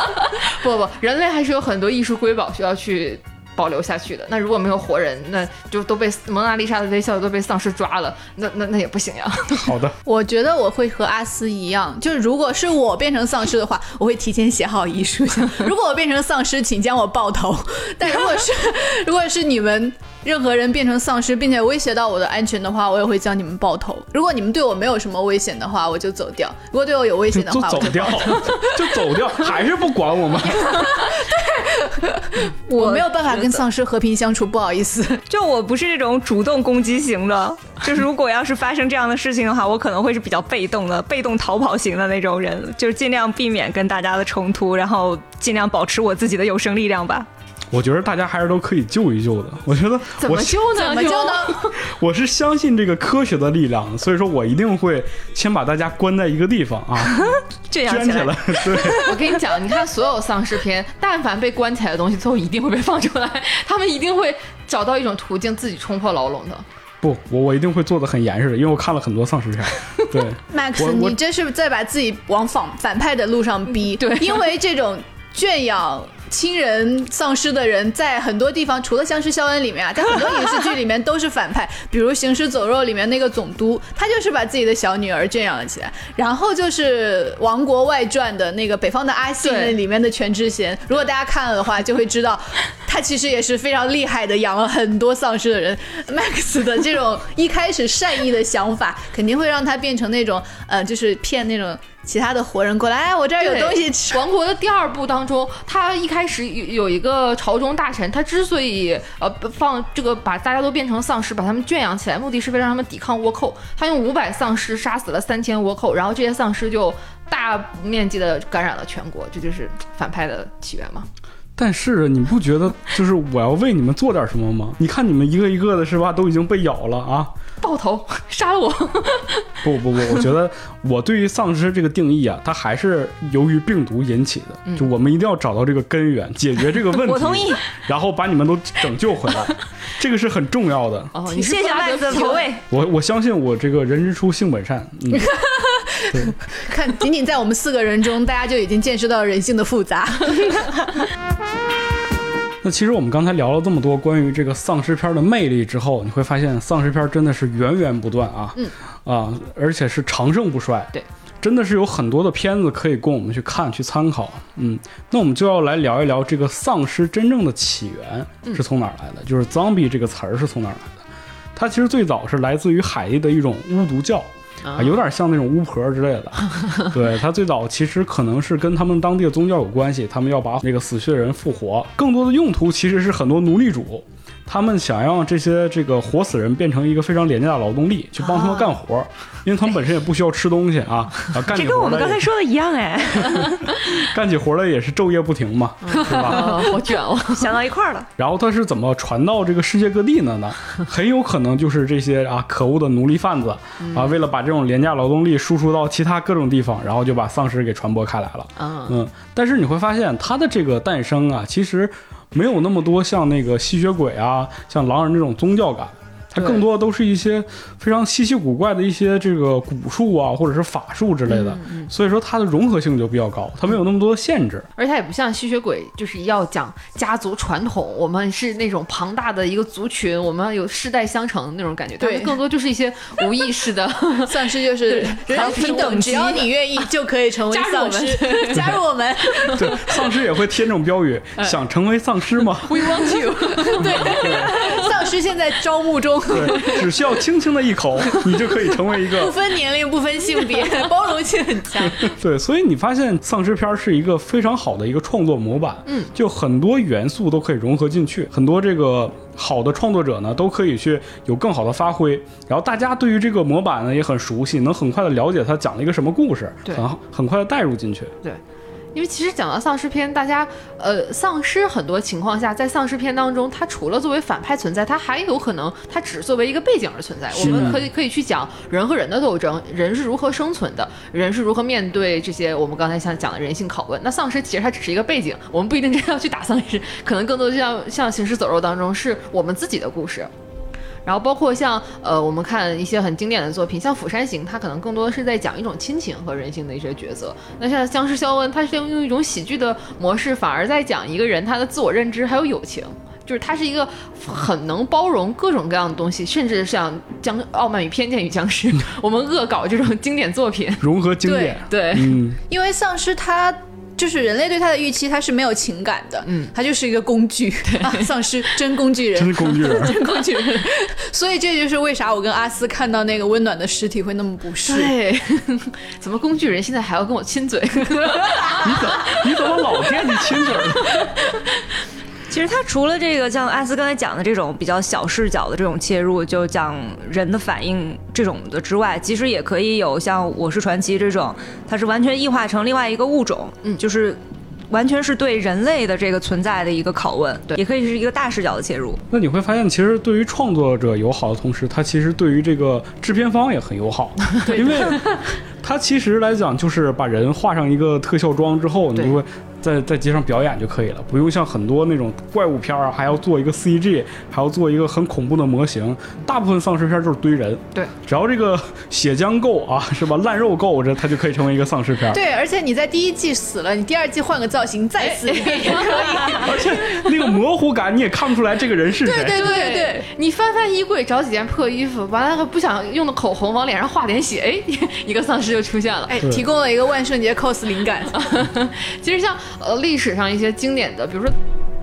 不不，人类还是有很多艺术瑰宝需要去保留下去的。那如果没有活人，那就都被蒙娜丽莎的微笑都被丧尸抓了，那那那也不行呀。好的，我觉得我会和阿斯一样，就是如果是我变成丧尸的话，我会提前写好遗书。如果我变成丧尸，请将我爆头。但如果是 如果是你们。任何人变成丧尸，并且威胁到我的安全的话，我也会将你们爆头。如果你们对我没有什么危险的话，我就走掉；如果对我有危险的话，就走掉，就走掉，还是不管我们。对，我没有办法跟丧尸和平相处，不好意思。就我不是这种主动攻击型的，就是如果要是发生这样的事情的话，我可能会是比较被动的、被动逃跑型的那种人，就是尽量避免跟大家的冲突，然后尽量保持我自己的有生力量吧。我觉得大家还是都可以救一救的。我觉得怎么救呢？怎么救呢？我是相信这个科学的力量，所以说我一定会先把大家关在一个地方啊，这样起来，圈起来。对，我跟你讲，你看所有丧尸片，但凡被关起来的东西，最后一定会被放出来，他们一定会找到一种途径自己冲破牢笼的。不，我我一定会做的很严实的，因为我看了很多丧尸片。对，Max，你这是在把自己往反反派的路上逼。对因为这种圈养亲人丧尸的人，在很多地方，除了《僵尸肖恩》里面啊，在很多影视剧里面都是反派。比如《行尸走肉》里面那个总督，他就是把自己的小女儿圈养了起来。然后就是《王国外传》的那个北方的阿信对里面的全智贤，如果大家看了的话，就会知道。他其实也是非常厉害的，养了很多丧尸的人。Max 的这种一开始善意的想法，肯定会让他变成那种呃，就是骗那种其他的活人过来，哎，我这儿有东西吃。王国的第二部当中，他一开始有有一个朝中大臣，他之所以呃放这个把大家都变成丧尸，把他们圈养起来，目的是为了让他们抵抗倭寇。他用五百丧尸杀死了三千倭寇，然后这些丧尸就大面积的感染了全国，这就是反派的起源嘛。但是你不觉得就是我要为你们做点什么吗？你看你们一个一个的是吧，都已经被咬了啊！爆头杀了我，不不不，我觉得我对于丧尸这个定义啊，它还是由于病毒引起的。就我们一定要找到这个根源，解决这个问题。我同意。然后把你们都拯救回来，这个是很重要的。哦，你谢谢麦子的投喂。我我相信我这个人之初性本善，嗯，看，仅仅在我们四个人中，大家就已经见识到人性的复杂。那其实我们刚才聊了这么多关于这个丧尸片的魅力之后，你会发现丧尸片真的是源源不断啊，嗯啊，而且是长盛不衰，对，真的是有很多的片子可以供我们去看去参考，嗯，那我们就要来聊一聊这个丧尸真正的起源是从哪儿来的，就是 zombie 这个词儿是从哪儿来的？它其实最早是来自于海地的一种巫毒教。啊，有点像那种巫婆之类的。对，他最早其实可能是跟他们当地的宗教有关系，他们要把那个死去的人复活。更多的用途其实是很多奴隶主，他们想让这些这个活死人变成一个非常廉价的劳动力，去帮他们干活，因为他们本身也不需要吃东西啊，啊，干起这跟我活来也们刚才说的一样哎，干起活来也是昼夜不停嘛，是吧？啊，好卷哦。想到一块儿了。然后它是怎么传到这个世界各地的呢？很有可能就是这些啊可恶的奴隶贩子啊，为了把这种廉价劳动力输出到其他各种地方，然后就把丧尸给传播开来了。嗯，嗯，但是你会发现它的这个诞生啊，其实没有那么多像那个吸血鬼啊、像狼人这种宗教感。它更多的都是一些非常稀奇古怪的一些这个蛊术啊，或者是法术之类的，所以说它的融合性就比较高，它没有那么多的限制。而且它也不像吸血鬼，就是要讲家族传统，我们是那种庞大的一个族群，我们有世代相承的那种感觉。对它们更多就是一些无意识的。丧尸就是人人平等，只要你愿意就可以成为 丧尸，加入我们。对，丧尸也会贴这种标语，想成为丧尸吗？We want you，对丧尸现在招募中，对，只需要轻轻的一口，你就可以成为一个不分年龄、不分性别，包容性很强。对。所以你发现丧尸片是一个非常好的一个创作模板，嗯，就很多元素都可以融合进去，很多这个好的创作者呢都可以去有更好的发挥，然后大家对于这个模板呢也很熟悉，能很快的了解他讲了一个什么故事，对很很快的带入进去。对。因为其实讲到丧尸片，大家呃，丧尸很多情况下在丧尸片当中，它除了作为反派存在，它还有可能它只作为一个背景而存在。我们可以可以去讲人和人的斗争，人是如何生存的，人是如何面对这些我们刚才想讲的人性拷问。那丧尸其实它只是一个背景，我们不一定真的要去打丧尸，可能更多就像像行尸走肉当中是我们自己的故事。然后包括像呃，我们看一些很经典的作品，像《釜山行》，它可能更多的是在讲一种亲情和人性的一些角色。那像《僵尸肖恩》，它是用用一种喜剧的模式，反而在讲一个人他的自我认知还有友情。就是它是一个很能包容各种各样的东西，甚至像《僵傲慢与偏见与僵尸 》，我们恶搞这种经典作品。融合经典，对，嗯，因为丧尸它。就是人类对它的预期，它是没有情感的，嗯，它就是一个工具，啊、丧尸真工具人，真工具人。真工具人，所以这就是为啥我跟阿斯看到那个温暖的尸体会那么不适。对，怎么工具人现在还要跟我亲嘴？你怎么你怎么老惦记亲嘴呢？其实它除了这个像艾斯刚才讲的这种比较小视角的这种切入，就讲人的反应这种的之外，其实也可以有像《我是传奇》这种，它是完全异化成另外一个物种，嗯。就是完全是对人类的这个存在的一个拷问，对也可以是一个大视角的切入。那你会发现，其实对于创作者友好的同时，它其实对于这个制片方也很友好，因为它其实来讲就是把人画上一个特效妆之后，你就会在在街上表演就可以了，不用像很多那种怪物片儿啊，还要做一个 CG，还要做一个很恐怖的模型。大部分丧尸片儿就是堆人，对，只要这个血浆够啊，是吧？烂肉够，这它就可以成为一个丧尸片儿。对，而且你在第一季死了，你第二季换个造型再死一遍也可以。而且那个模糊感你也看不出来这个人是谁。对对对对，你翻翻衣柜找几件破衣服，完了还不想用的口红往脸上画点血，哎，一个丧尸就出现了。哎，提供了一个万圣节 cos 灵感。其实像呃历史上一些经典的，比如说。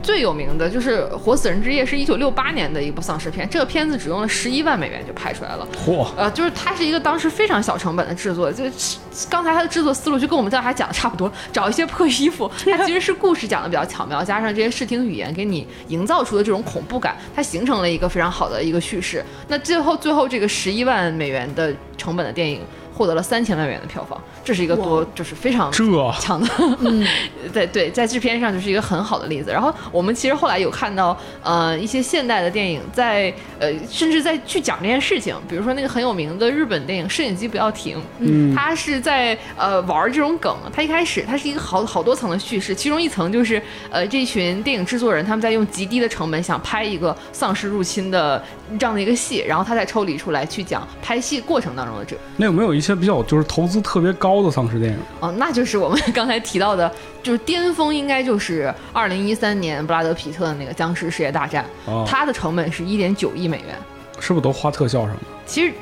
最有名的就是《活死人之夜》，是一九六八年的一部丧尸片。这个片子只用了十一万美元就拍出来了。嚯，呃，就是它是一个当时非常小成本的制作，就是刚才它的制作思路就跟我们刚才讲的差不多，找一些破衣服，它其实是故事讲的比较巧妙，加上这些视听语言给你营造出的这种恐怖感，它形成了一个非常好的一个叙事。那最后最后这个十一万美元的成本的电影获得了三千万元的票房，这是一个多就是非常这强的，嗯，对对，在制片上就是一个很好的例子。然后我们其实后来有看到，呃，一些现代的电影在呃，甚至在去讲这件事情，比如说那个很有名的日本电影《摄影机不要停》，嗯它是在呃玩这种梗。它一开始它是一个好好多层的叙事，其中一层就是呃这群电影制作人他们在用极低的成本想拍一个丧尸入侵的这样的一个戏，然后他再抽离出来去讲拍戏过程当中的这那有没有一些比较就是投资特别高的丧尸电影？哦，那就是我们 刚才提到的，就是巅峰应该就是二零一三年布拉德皮特的那个《僵尸世界大战》哦它的成本是一点九亿美元。是不是都花特效上了？其实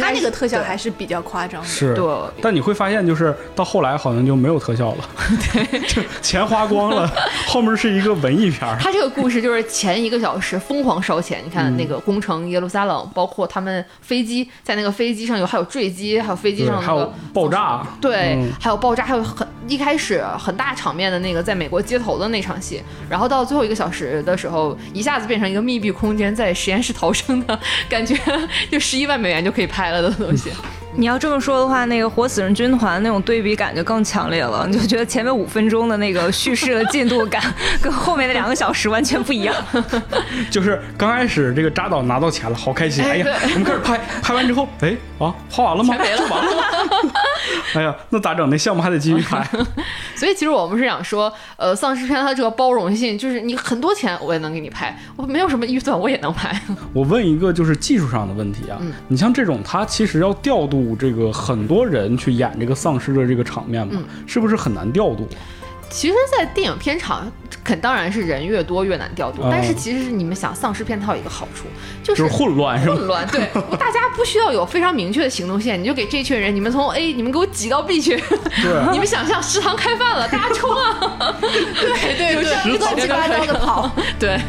他那个特效还是比较夸张的。是，对。但你会发现，就是到后来好像就没有特效了，就 钱花光了，后面是一个文艺片儿。他这个故事就是前一个小时疯狂烧钱，你看那个攻城耶路撒冷，包括他们飞机在那个飞机上有还有坠机，还有飞机，上那个还有爆炸，对，嗯。还有爆炸，还有很一开始很大场面的那个在美国街头的那场戏，然后到最后一个小时的时候，一下子变成一个密闭空间，在实验室逃生的感觉，就十一万美元就可以拍了的东西。你要这么说的话，那个《活死人军团》那种对比感就更强烈了，你就觉得前面五分钟的那个叙事的进度感，跟后面的两个小时完全不一样。就是刚开始这个扎导拿到钱了，好开心，哎呀，我们开始拍，拍完之后，哎啊，花完了吗？钱没了就完了吗？哎呀，那咋整？那项目还得继续拍。所以其实我们是想说，呃，丧尸片它这个包容性，就是你很多钱我也能给你拍，我没有什么预算我也能拍。我问一个就是技术上的问题啊，嗯你像这种，它其实要调度这个很多人去演这个丧尸的这个场面嘛，嗯是不是很难调度？其实，在电影片场，肯当然是人越多越难调度，哦但是其实是你们想，丧尸片它有一个好处，就就是是混乱是吧？混乱，对，大家不需要有非常明确的行动线，你就给这群人，你们从 A，你们给我挤到 B 去，对你们想象食堂开饭了，大家冲啊！对 对对，乱七八糟的跑。对，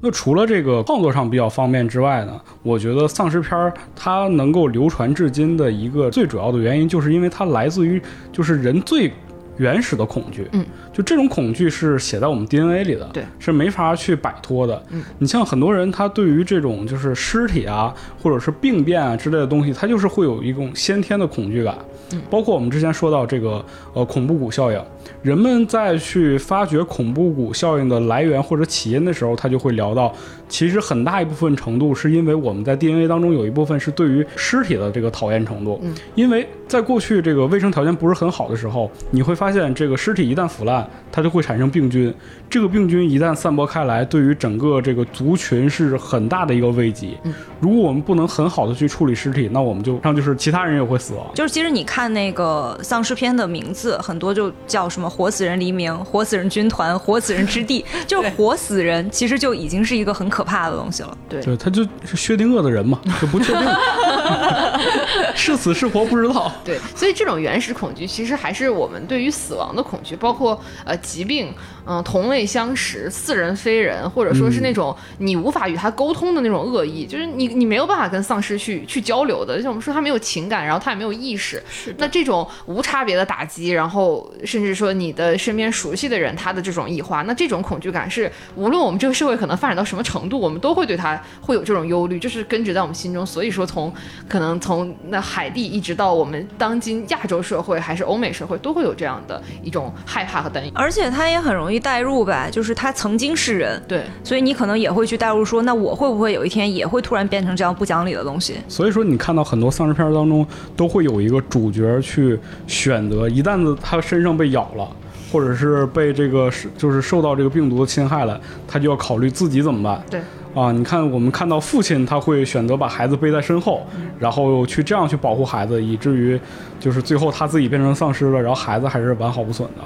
那除了这个创作上比较方便之外呢，我觉得丧尸片儿它能够流传至今的一个最主要的原因，就是因为它来自于就是人最原始的恐惧。嗯，就这种恐惧是写在我们 DNA 里的，对，是没法去摆脱的。嗯，你像很多人，他对于这种就是尸体啊，或者是病变啊之类的东西，他就是会有一种先天的恐惧感。嗯，包括我们之前说到这个呃恐怖谷效应，人们在去发掘恐怖谷效应的来源或者起因的时候，他就会聊到，其实很大一部分程度是因为我们在 DNA 当中有一部分是对于尸体的这个讨厌程度。嗯，因为在过去这个卫生条件不是很好的时候，你会发现这个尸体一旦腐烂，它就会产生病菌。这个病菌一旦散播开来，对于整个这个族群是很大的一个危机。嗯，如果我们不能很好的去处理尸体，那我们就上就是其他人也会死亡。就是其实你看那个丧尸片的名字，很多就叫什么“活死人黎明”“活死人军团”“活死人之地”，就是活死人，其实就已经是一个很可怕的东西了。对对，他就是薛定谔的人嘛，就不确定。是死是活不知道。对，所以这种原始恐惧其实还是我们对于死亡的恐惧，包括呃疾病，嗯、同类相识、似人非人，或者说是那种你无法与他沟通的那种恶意，就是你你没有办法跟丧尸去去交流的，就像我们说他没有情感，然后他也没有意识，那这种无差别的打击，然后甚至说你的身边熟悉的人他的这种异化，那这种恐惧感是无论我们这个社会可能发展到什么程度，我们都会对他会有这种忧虑，就是根植在我们心中。所以说从可能从那海地一直到我们当今亚洲社会还是欧美社会，都会有这样的一种害怕和担忧。而且他也很容易代入吧，就是他曾经是人，对，所以你可能也会去代入说，那我会不会有一天也会突然变成这样不讲理的东西？所以说，你看到很多丧尸片当中都会有一个主角去选择，一旦子他身上被咬了，或者是被这个是就是受到这个病毒的侵害了，他就要考虑自己怎么办。对。啊，你看，我们看到父亲他会选择把孩子背在身后，然后去这样去保护孩子，以至于就是最后他自己变成丧尸了，然后孩子还是完好无损的。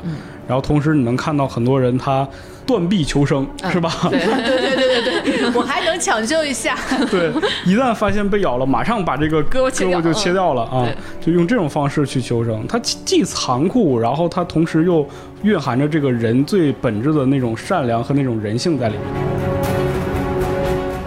然后同时你能看到很多人他断臂求生，是吧？对 对对对对对，我还能抢救一下。对，一旦发现被咬了，马上把这个胳膊就切掉了啊！就用这种方式去求生，它既既残酷，然后它同时又蕴含着这个人最本质的那种善良和那种人性在里面。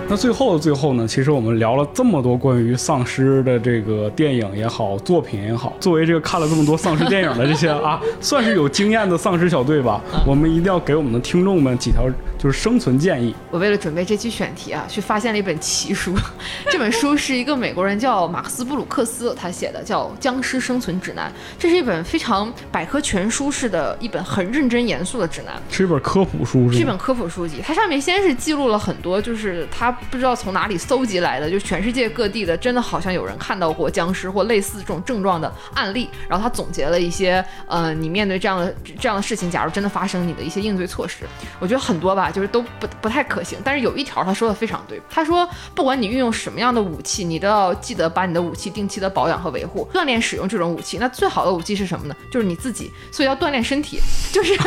那最后的最后呢，其实我们聊了这么多关于丧尸的这个电影也好，作品也好，作为这个看了这么多丧尸电影的这些啊，算是有经验的丧尸小队吧，我们一定要给我们的听众们几条就是生存建议。我为了准备这期选题啊，去发现了一本奇书。这本书是一个美国人叫马克思布鲁克斯他写的，叫《僵尸生存指南》。这是一本非常百科全书式的一本很认真严肃的指南。是一本科普书是？是一本科普书籍，它上面先是记录了很多，就是他不知道从哪里搜集来的，就全世界各地的，真的好像有人看到过僵尸或类似这种症状的案例，然后他总结了一些，呃，你面对这样的这样的事情，假如真的发生，你的一些应对措施。我觉得很多吧，就是都不不太可行，但是有一条他说的非常对，他说不管你运用什么样的武器，你都要记得把你的武器定期的保养和维护，锻炼使用这种武器。那最好的武器是什么呢？就是你自己，所以要锻炼身体，就是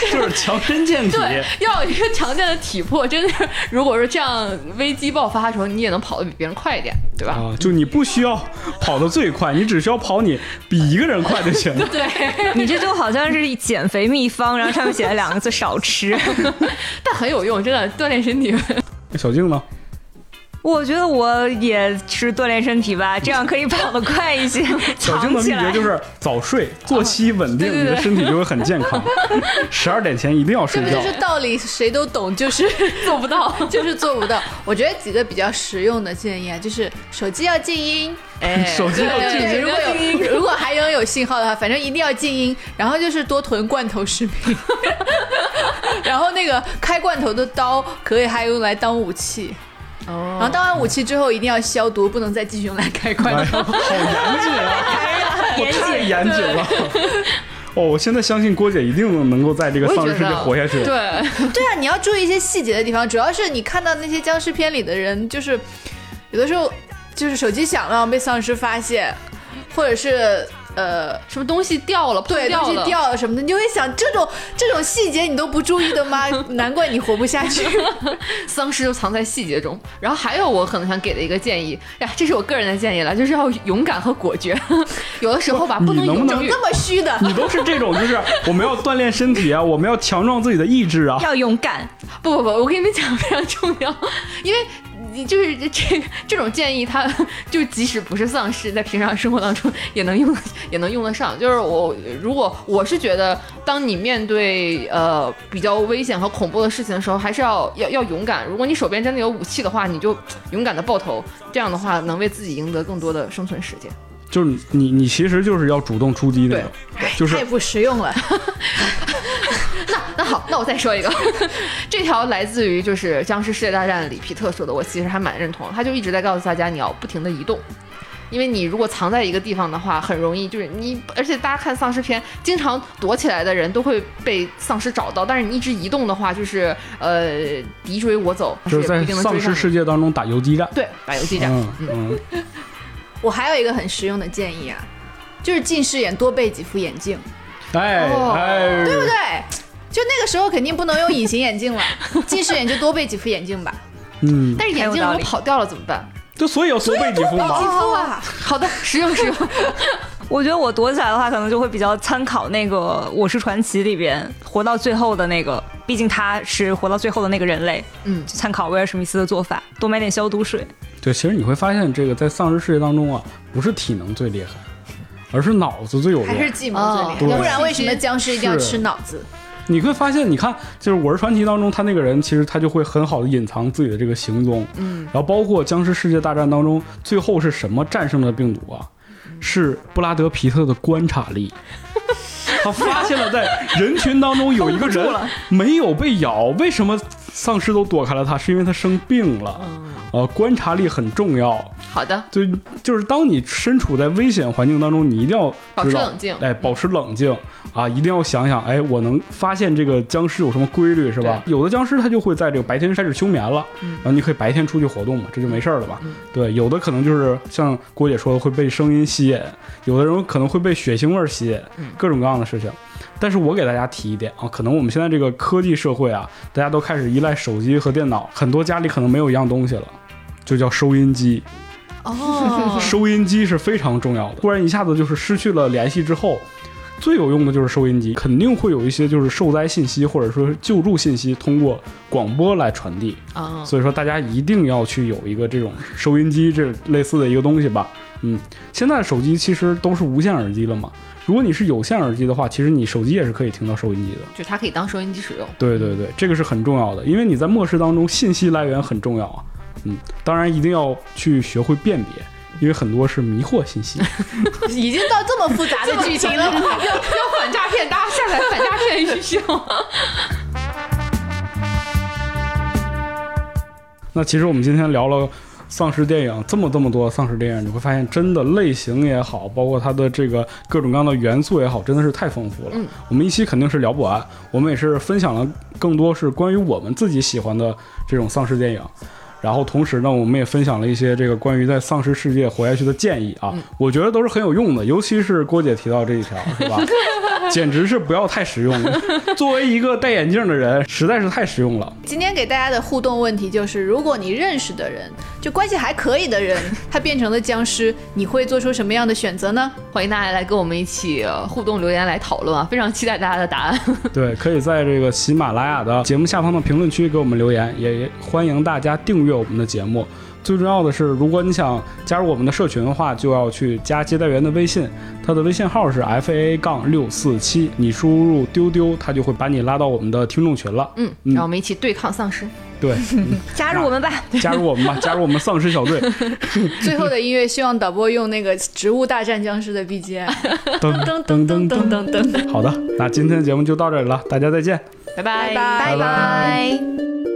就是强身健体。对，要有一个强健的体魄，真的是，如果说这样危机爆发的时候，你也能跑得比别人快一点，对吧？啊，就你不需要跑得最快，你只需要跑你比一个人快就行了。对，你这就好像是减肥秘方，然后上面写了两个字“少吃但很有用，真的锻炼身体。小静呢？”。我觉得我也是锻炼身体吧，这样可以跑得快一些，小静的秘。诀就是早睡，作息稳定，对对对你的身体就会很健康。十二点前一定要睡觉这不就。是道理谁都懂，就是 做不到，就是做不到。我觉得几个比较实用的建议啊，就是手机要静音，哎，手机要静音如果有如果还能有信号的话，反正一定要静音。然后就是多囤罐头食品，然后那个开罐头的刀可以还用来当武器。然哦，后当完武器之后一定要消毒，不能再继续用来开罐哎，头。好严谨啊！我太严谨了。哦，我现在相信郭姐一定能够在这个丧尸世界活下去。对，对啊，你要注意一些细节的地方，主要是你看到那些僵尸片里的人，就是有的时候就是手机响了被丧尸发现，或者是呃什么东西掉了，对东西掉了，什么的，你就会想这种这种细节你都不注意的吗？难怪你活不下去。丧尸就藏在细节中。然后还有我可能想给的一个建议，呀，这是我个人的建议了，就是要勇敢和果决。有的时候吧，不能能不能犹豫。这么虚的，你都是这种，就是我们要锻炼身体啊，我们要强壮自己的意志啊。要勇敢，不不不，我跟你们讲非常重要，因为你就是 这这种建议，他就即使不是丧尸，在平常生活当中也能用也能用得上。就是我如果我是觉得，当你面对呃比较危险和恐怖的事情的时候，还是要要要勇敢。如果你手边真的有武器的话，你就勇敢的爆头，这样的话能为自己赢得更多的生存时间。就是你，你其实就是要主动出击那个，就是太不实用了。那好，那我再说一个，这条来自于就是《僵尸世界大战》里皮特说的，我其实还蛮认同。他就一直在告诉大家，你要不停的移动，因为你如果藏在一个地方的话，很容易就是你，而且大家看丧尸片，经常躲起来的人都会被丧尸找到，但是你一直移动的话，就是呃敌追我走，就是在也不一定能丧。尸世界当中打游击战。对，打游击战。嗯嗯，我还有一个很实用的建议啊，就是近视眼多备几副眼镜，哎哦哎，对不对？就那个时候肯定不能用隐形眼镜了，近视眼就多备几副眼镜吧。嗯，但是眼镜如果跑掉了怎么办？就所以要多备几副嘛。哦啊，好的，实用实用。我觉得我躲起来的话，可能就会比较参考那个《我是传奇》里边活到最后的那个，毕竟他是活到最后的那个人类，嗯就参考威尔史密斯的做法，多买点消毒水。对，其实你会发现，这个在丧尸世界当中啊，不是体能最厉害，而是脑子最有用。还是计谋最厉害，对不然为什么僵尸一定要吃脑子？你会发现，你看，就是《我是传奇》当中，他那个人其实他就会很好的隐藏自己的这个行踪，嗯，然后包括僵尸世界大战当中，最后是什么战胜了病毒啊？是布拉德皮特的观察力。他发现了在人群当中有一个人没有被咬，为什么丧尸都躲开了他？是因为他生病了。呃，观察力很重要。好的，就就是当你身处在危险环境当中，你一定要保持冷静哎，保持冷静啊，一定要想想，哎，我能发现这个僵尸有什么规律是吧？有的僵尸它就会在这个白天开始休眠了，然后你可以白天出去活动嘛，这就没事儿了吧？对，有的可能就是像郭姐说的会被声音吸引，有的人可能会被血腥味儿吸引，各种各样的事情。但是我给大家提一点啊，可能我们现在这个科技社会啊，大家都开始依赖手机和电脑，很多家里可能没有一样东西了，就叫收音机。哦，收音机是非常重要的。突然一下子就是失去了联系之后，最有用的就是收音机，肯定会有一些就是受灾信息或者说是救助信息通过广播来传递。啊，所以说大家一定要去有一个这种收音机这类似的一个东西吧。嗯，现在手机其实都是无线耳机了嘛。如果你是有线耳机的话，其实你手机也是可以听到收音机的。就它可以当收音机使用。对对对，这个是很重要的，因为你在末世当中信息来源很重要啊。嗯，当然一定要去学会辨别，因为很多是迷惑信息。已经到这么复杂的剧情了，要要反诈骗，大家下载反诈骗 APP 那其实我们今天聊了丧尸电影，这么这么多丧尸电影，你会发现真的类型也好，包括它的这个各种各样的元素也好，真的是太丰富了。嗯，我们一期肯定是聊不完，我们也是分享了更多是关于我们自己喜欢的这种丧尸电影。然后同时呢，我们也分享了一些这个关于在丧尸世界活下去的建议啊，我觉得都是很有用的，尤其是郭姐提到这一条，是吧？简直是不要太实用了。作为一个戴眼镜的人，实在是太实用了。今天给大家的互动问题就是：如果你认识的人，就关系还可以的人，他变成了僵尸，你会做出什么样的选择呢？欢迎大家来跟我们一起呃互动留言来讨论啊，非常期待大家的答案。对，可以在这个喜马拉雅的节目下方的评论区给我们留言，也欢迎大家订阅我们的节目。最重要的是，如果你想加入我们的社群的话，就要去加接待员的微信，他的微信号是 f a a 杠六四七，你输入丢丢，他就会把你拉到我们的听众群了。嗯，让我们一起对抗丧尸。对，嗯加入我们吧！加入我们吧，加入我们丧尸小队。最后的音乐，希望导播用那个《植物大战僵尸》的 BGM。噔噔噔噔噔噔噔。好的，那今天的节目就到这里了，大家再见。拜拜拜拜拜拜。